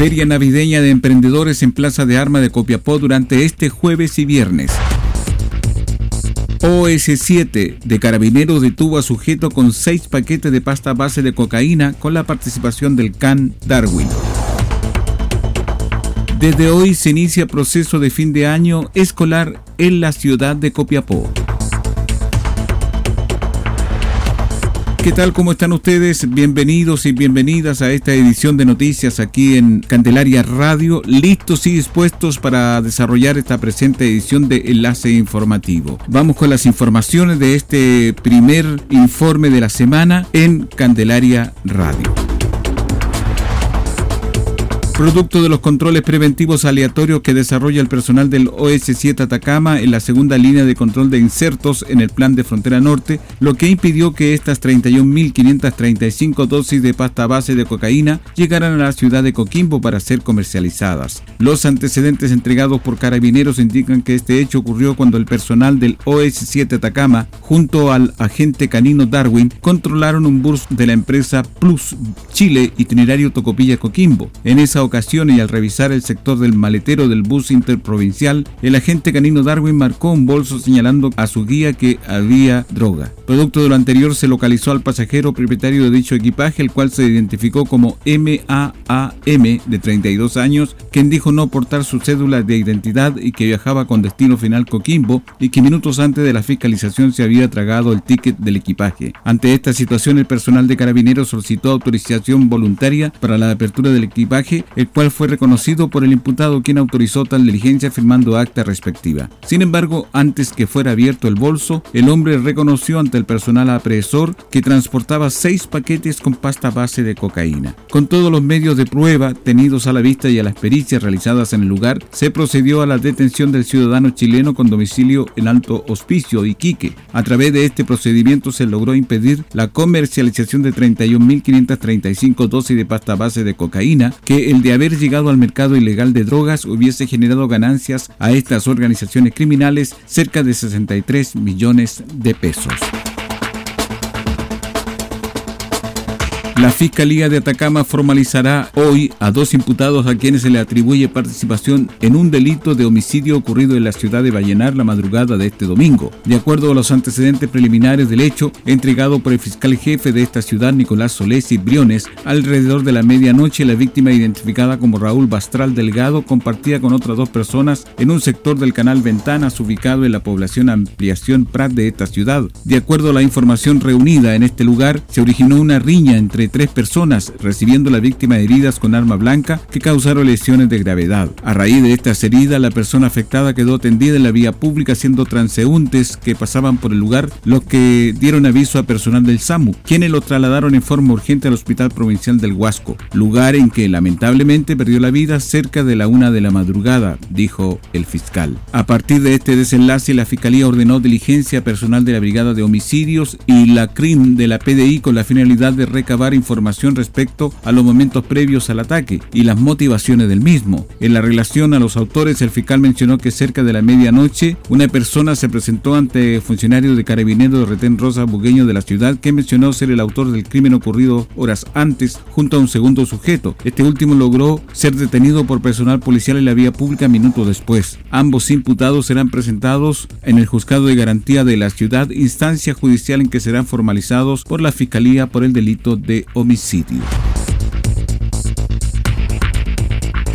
Feria Navideña de Emprendedores en Plaza de Arma de Copiapó durante este jueves y viernes. OS7 de Carabineros detuvo a sujeto con seis paquetes de pasta base de cocaína con la participación del CAN Darwin. Desde hoy se inicia proceso de fin de año escolar en la ciudad de Copiapó. ¿Qué tal? ¿Cómo están ustedes? Bienvenidos y bienvenidas a esta edición de noticias aquí en Candelaria Radio, listos y dispuestos para desarrollar esta presente edición de Enlace Informativo. Vamos con las informaciones de este primer informe de la semana en Candelaria Radio. Producto de los controles preventivos aleatorios que desarrolla el personal del OS7 Atacama en la segunda línea de control de insertos en el plan de frontera norte, lo que impidió que estas 31.535 dosis de pasta base de cocaína llegaran a la ciudad de Coquimbo para ser comercializadas. Los antecedentes entregados por carabineros indican que este hecho ocurrió cuando el personal del OS7 Atacama, junto al agente canino Darwin, controlaron un bus de la empresa Plus Chile Itinerario Tocopilla Coquimbo. En esa y al revisar el sector del maletero del bus interprovincial, el agente canino Darwin marcó un bolso señalando a su guía que había droga. Producto de lo anterior se localizó al pasajero propietario de dicho equipaje, el cual se identificó como MAAM de 32 años, quien dijo no portar su cédula de identidad y que viajaba con destino final Coquimbo y que minutos antes de la fiscalización se había tragado el ticket del equipaje. Ante esta situación el personal de carabineros solicitó autorización voluntaria para la apertura del equipaje el cual fue reconocido por el imputado quien autorizó tal diligencia firmando acta respectiva. Sin embargo, antes que fuera abierto el bolso, el hombre reconoció ante el personal apresor que transportaba seis paquetes con pasta base de cocaína. Con todos los medios de prueba tenidos a la vista y a las pericias realizadas en el lugar, se procedió a la detención del ciudadano chileno con domicilio en Alto Hospicio, Iquique. A través de este procedimiento se logró impedir la comercialización de 31.535 dosis de pasta base de cocaína que el de haber llegado al mercado ilegal de drogas hubiese generado ganancias a estas organizaciones criminales cerca de 63 millones de pesos. La Fiscalía de Atacama formalizará hoy a dos imputados a quienes se le atribuye participación en un delito de homicidio ocurrido en la ciudad de Vallenar la madrugada de este domingo. De acuerdo a los antecedentes preliminares del hecho, entregado por el fiscal jefe de esta ciudad, Nicolás Solés y Briones, alrededor de la medianoche la víctima identificada como Raúl Bastral Delgado compartía con otras dos personas en un sector del canal Ventanas ubicado en la población Ampliación Prat de esta ciudad. De acuerdo a la información reunida en este lugar, se originó una riña entre tres personas, recibiendo la víctima heridas con arma blanca que causaron lesiones de gravedad. A raíz de estas heridas, la persona afectada quedó tendida en la vía pública siendo transeúntes que pasaban por el lugar los que dieron aviso a personal del SAMU, quienes lo trasladaron en forma urgente al Hospital Provincial del Huasco, lugar en que lamentablemente perdió la vida cerca de la una de la madrugada, dijo el fiscal. A partir de este desenlace, la Fiscalía ordenó diligencia personal de la Brigada de Homicidios y la CRIM de la PDI con la finalidad de recabar información respecto a los momentos previos al ataque y las motivaciones del mismo. En la relación a los autores, el fiscal mencionó que cerca de la medianoche una persona se presentó ante funcionarios de carabineros de Retén Rosa Bugueño de la ciudad que mencionó ser el autor del crimen ocurrido horas antes junto a un segundo sujeto. Este último logró ser detenido por personal policial en la vía pública minutos después. Ambos imputados serán presentados en el juzgado de garantía de la ciudad, instancia judicial en que serán formalizados por la Fiscalía por el delito de homicidio.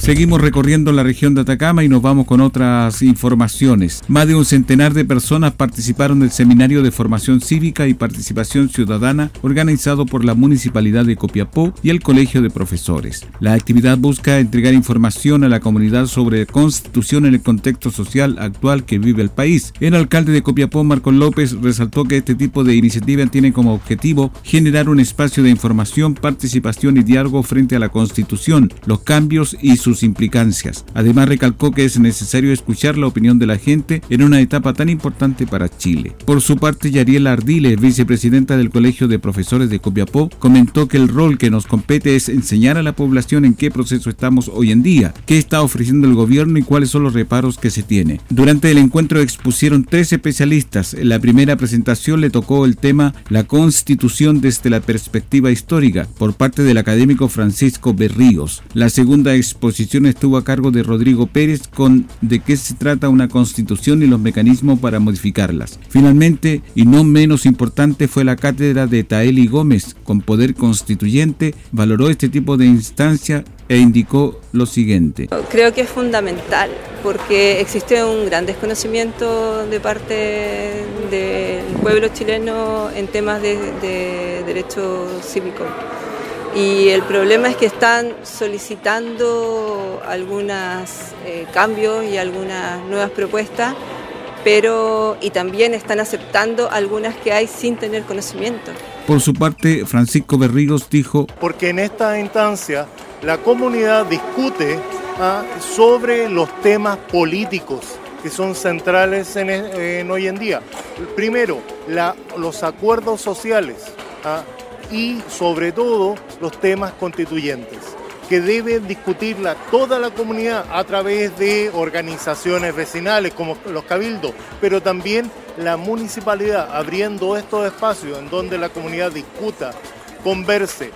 Seguimos recorriendo la región de Atacama y nos vamos con otras informaciones. Más de un centenar de personas participaron del seminario de formación cívica y participación ciudadana organizado por la Municipalidad de Copiapó y el Colegio de Profesores. La actividad busca entregar información a la comunidad sobre constitución en el contexto social actual que vive el país. El alcalde de Copiapó, Marcos López, resaltó que este tipo de iniciativa tiene como objetivo generar un espacio de información, participación y diálogo frente a la constitución, los cambios y sus implicancias. Además recalcó que es necesario escuchar la opinión de la gente en una etapa tan importante para Chile. Por su parte, Yariela Ardile, vicepresidenta del Colegio de Profesores de Copiapó, comentó que el rol que nos compete es enseñar a la población en qué proceso estamos hoy en día, qué está ofreciendo el gobierno y cuáles son los reparos que se tiene. Durante el encuentro expusieron tres especialistas. En la primera presentación le tocó el tema La Constitución desde la perspectiva histórica por parte del académico Francisco Berríos. La segunda exposición estuvo a cargo de Rodrigo Pérez con de qué se trata una constitución y los mecanismos para modificarlas. Finalmente, y no menos importante, fue la cátedra de Taeli Gómez, con poder constituyente, valoró este tipo de instancia e indicó lo siguiente. Creo que es fundamental porque existe un gran desconocimiento de parte del pueblo chileno en temas de, de derecho cívico y el problema es que están solicitando algunos eh, cambios y algunas nuevas propuestas, pero y también están aceptando algunas que hay sin tener conocimiento. Por su parte, Francisco Berrigos dijo, porque en esta instancia la comunidad discute ah, sobre los temas políticos que son centrales en, hoy en día. Primero, los acuerdos sociales. Ah, y sobre todo los temas constituyentes que debe discutirla toda la comunidad a través de organizaciones vecinales como los cabildos, pero también la municipalidad abriendo estos espacios en donde la comunidad discuta, converse,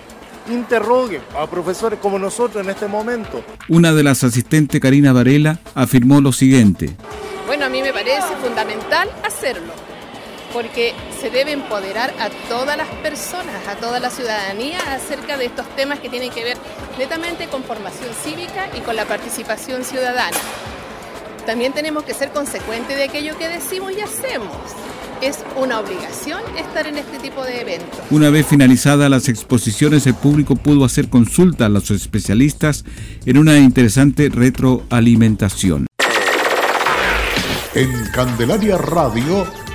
interrogue a profesores como nosotros en este momento. Una de las asistentes, Karina Varela, afirmó lo siguiente. Bueno, a mí me parece fundamental hacerlo porque se debe empoderar a todas las personas, a toda la ciudadanía acerca de estos temas que tienen que ver netamente con formación cívica y con la participación ciudadana. También tenemos que ser consecuentes de aquello que decimos y hacemos. Es una obligación estar en este tipo de eventos. Una vez finalizadas las exposiciones, el público pudo hacer consulta a los especialistas en una interesante retroalimentación. En Candelaria Radio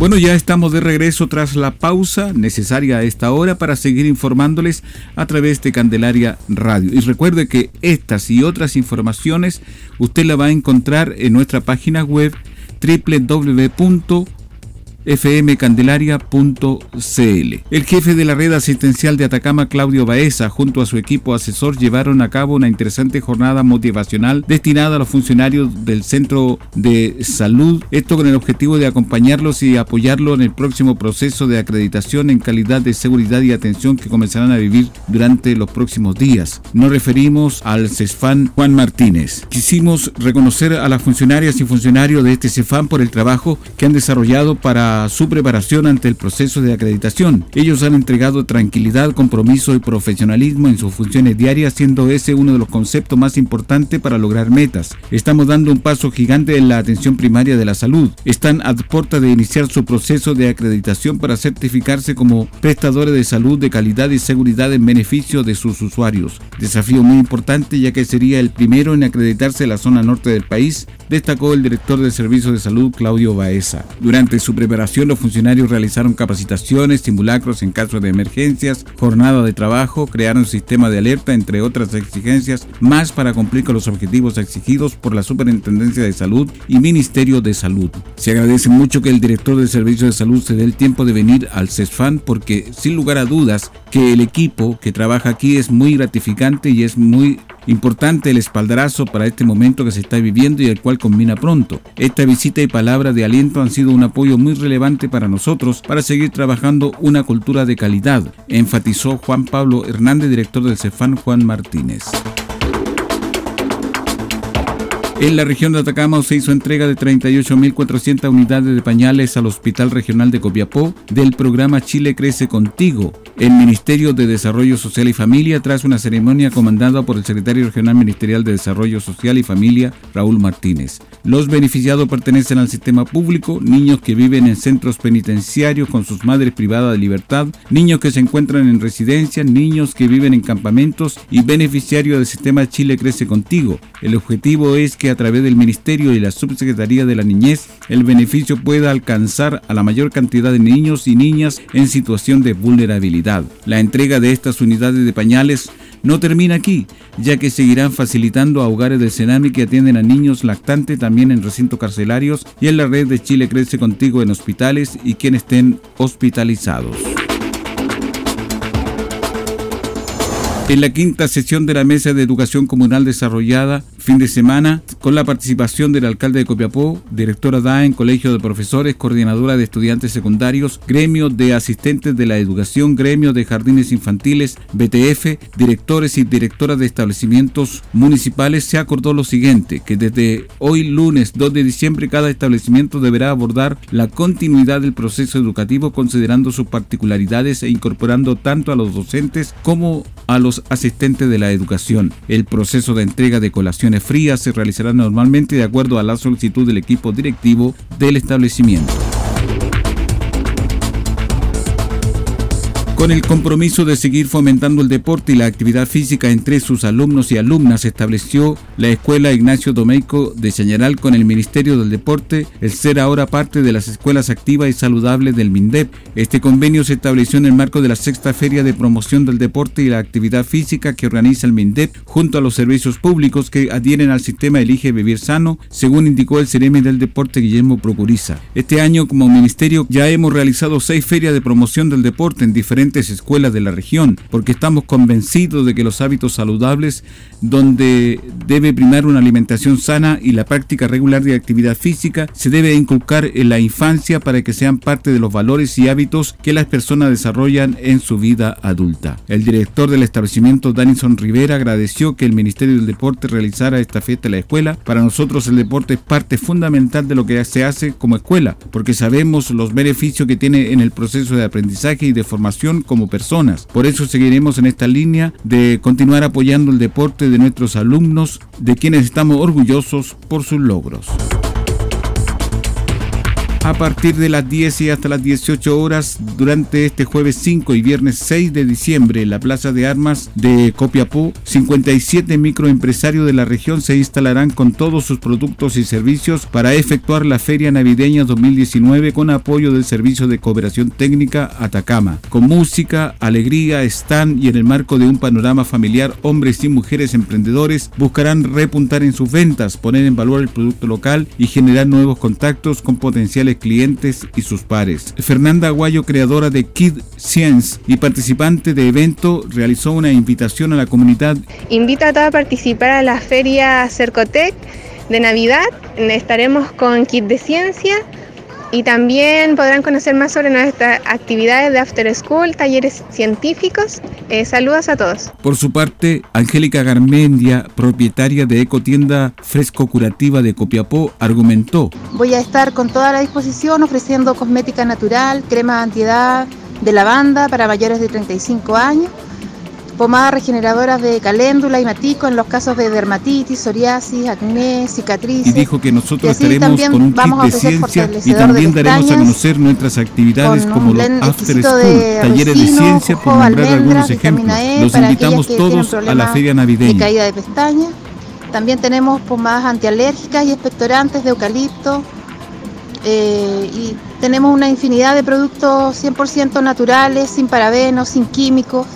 Bueno, ya estamos de regreso tras la pausa necesaria a esta hora para seguir informándoles a través de Candelaria Radio. Y recuerde que estas y otras informaciones usted la va a encontrar en nuestra página web www fmcandelaria.cl. El jefe de la red asistencial de Atacama, Claudio Baeza, junto a su equipo asesor, llevaron a cabo una interesante jornada motivacional destinada a los funcionarios del Centro de Salud, esto con el objetivo de acompañarlos y apoyarlos en el próximo proceso de acreditación en calidad de seguridad y atención que comenzarán a vivir durante los próximos días. Nos referimos al CESFAN Juan Martínez. Quisimos reconocer a las funcionarias y funcionarios de este CEFAN por el trabajo que han desarrollado para su preparación ante el proceso de acreditación. Ellos han entregado tranquilidad, compromiso y profesionalismo en sus funciones diarias, siendo ese uno de los conceptos más importantes para lograr metas. Estamos dando un paso gigante en la atención primaria de la salud. Están a puerta de iniciar su proceso de acreditación para certificarse como prestadores de salud de calidad y seguridad en beneficio de sus usuarios. Desafío muy importante ya que sería el primero en acreditarse en la zona norte del país, destacó el director del Servicio de Salud Claudio Baeza. Durante su preparación los funcionarios realizaron capacitaciones, simulacros en caso de emergencias, jornada de trabajo, crearon sistema de alerta, entre otras exigencias más para cumplir con los objetivos exigidos por la Superintendencia de Salud y Ministerio de Salud. Se agradece mucho que el director del Servicio de Salud se dé el tiempo de venir al CESFAN porque sin lugar a dudas que el equipo que trabaja aquí es muy gratificante y es muy importante el espaldarazo para este momento que se está viviendo y el cual combina pronto. Esta visita y palabra de aliento han sido un apoyo muy relevante para nosotros para seguir trabajando una cultura de calidad, enfatizó Juan Pablo Hernández, director del CEFAN Juan Martínez. En la región de Atacama se hizo entrega de 38.400 unidades de pañales al Hospital Regional de Copiapó del programa Chile Crece Contigo, el Ministerio de Desarrollo Social y Familia, tras una ceremonia comandada por el secretario regional ministerial de Desarrollo Social y Familia, Raúl Martínez. Los beneficiados pertenecen al sistema público, niños que viven en centros penitenciarios con sus madres privadas de libertad, niños que se encuentran en residencias, niños que viven en campamentos y beneficiarios del sistema Chile Crece Contigo. El objetivo es que a través del Ministerio y la Subsecretaría de la Niñez el beneficio pueda alcanzar a la mayor cantidad de niños y niñas en situación de vulnerabilidad. La entrega de estas unidades de pañales no termina aquí, ya que seguirán facilitando a hogares del Senami que atienden a niños lactantes también en recintos carcelarios y en la red de Chile Crece Contigo en hospitales y quienes estén hospitalizados. En la quinta sesión de la Mesa de Educación Comunal desarrollada fin de semana con la participación del alcalde de Copiapó, directora DAEN, Colegio de Profesores, coordinadora de estudiantes secundarios, gremio de asistentes de la educación, gremio de jardines infantiles, BTF, directores y directoras de establecimientos municipales, se acordó lo siguiente, que desde hoy lunes 2 de diciembre cada establecimiento deberá abordar la continuidad del proceso educativo considerando sus particularidades e incorporando tanto a los docentes como a los asistentes de la educación. El proceso de entrega de colaciones frías se realizará normalmente de acuerdo a la solicitud del equipo directivo del establecimiento. Con el compromiso de seguir fomentando el deporte y la actividad física entre sus alumnos y alumnas, estableció la Escuela Ignacio Domeico de Chañaral con el Ministerio del Deporte el ser ahora parte de las escuelas activas y saludables del MINDEP. Este convenio se estableció en el marco de la sexta Feria de Promoción del Deporte y la Actividad Física que organiza el MINDEP junto a los servicios públicos que adhieren al sistema Elige Vivir Sano, según indicó el Cereme del Deporte Guillermo Procuriza. Este año, como ministerio, ya hemos realizado seis ferias de promoción del deporte en diferentes escuelas de la región, porque estamos convencidos de que los hábitos saludables, donde debe primar una alimentación sana y la práctica regular de actividad física, se debe inculcar en la infancia para que sean parte de los valores y hábitos que las personas desarrollan en su vida adulta. El director del establecimiento, Danison Rivera, agradeció que el Ministerio del Deporte realizara esta fiesta en la escuela. Para nosotros el deporte es parte fundamental de lo que se hace como escuela, porque sabemos los beneficios que tiene en el proceso de aprendizaje y de formación como personas. Por eso seguiremos en esta línea de continuar apoyando el deporte de nuestros alumnos, de quienes estamos orgullosos por sus logros a partir de las 10 y hasta las 18 horas durante este jueves 5 y viernes 6 de diciembre en la Plaza de Armas de Copiapó. 57 microempresarios de la región se instalarán con todos sus productos y servicios para efectuar la Feria Navideña 2019 con apoyo del Servicio de Cooperación Técnica Atacama. Con música, alegría, stand y en el marco de un panorama familiar, hombres y mujeres emprendedores buscarán repuntar en sus ventas, poner en valor el producto local y generar nuevos contactos con potenciales clientes y sus pares. Fernanda Aguayo, creadora de Kid Science y participante de evento, realizó una invitación a la comunidad. Invita a todos a participar a la feria Cercotec de Navidad. Estaremos con Kit de Ciencia Y también podrán conocer más sobre nuestras actividades de After School, talleres científicos. Eh, saludos a todos. Por su parte, Angélica Garmendia, propietaria de Ecotienda Fresco Curativa de Copiapó, argumentó. Voy a estar con toda la disposición ofreciendo cosmética natural, crema antiedad de lavanda para mayores de 35 años pomadas regeneradoras de caléndula y matico en los casos de dermatitis, psoriasis, acné, cicatrices. Y dijo que nosotros estaremos con un kit de ciencia y también daremos a conocer nuestras actividades como los After School, talleres de ciencia, por nombrar algunos ejemplos. E los invitamos todos a la feria navideña. De caída de pestañas. También tenemos pomadas antialérgicas y expectorantes de eucalipto. Eh, y tenemos una infinidad de productos 100% naturales, sin parabenos, sin químicos.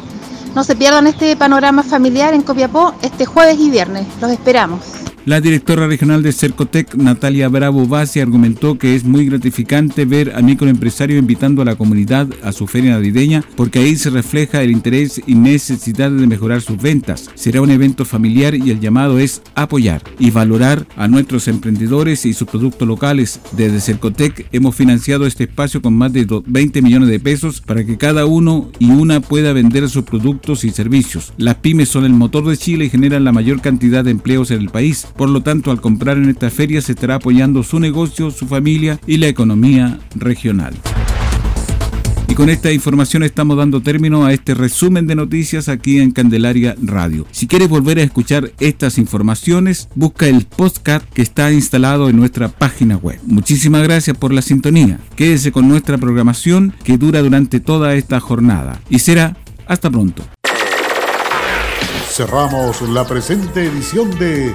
No se pierdan este panorama familiar en Copiapó este jueves y viernes. Los esperamos. La directora regional de Cercotec, Natalia Bravo Basi, argumentó que es muy gratificante ver a microempresarios invitando a la comunidad a su feria navideña porque ahí se refleja el interés y necesidad de mejorar sus ventas. Será un evento familiar y el llamado es apoyar y valorar a nuestros emprendedores y sus productos locales. Desde Cercotec hemos financiado este espacio con más de 20 millones de pesos para que cada uno y una pueda vender sus productos y servicios. Las pymes son el motor de Chile y generan la mayor cantidad de empleos en el país. Por lo tanto, al comprar en esta feria se estará apoyando su negocio, su familia y la economía regional. Y con esta información estamos dando término a este resumen de noticias aquí en Candelaria Radio. Si quieres volver a escuchar estas informaciones, busca el podcast que está instalado en nuestra página web. Muchísimas gracias por la sintonía. Quédese con nuestra programación que dura durante toda esta jornada. Y será hasta pronto. Cerramos la presente edición de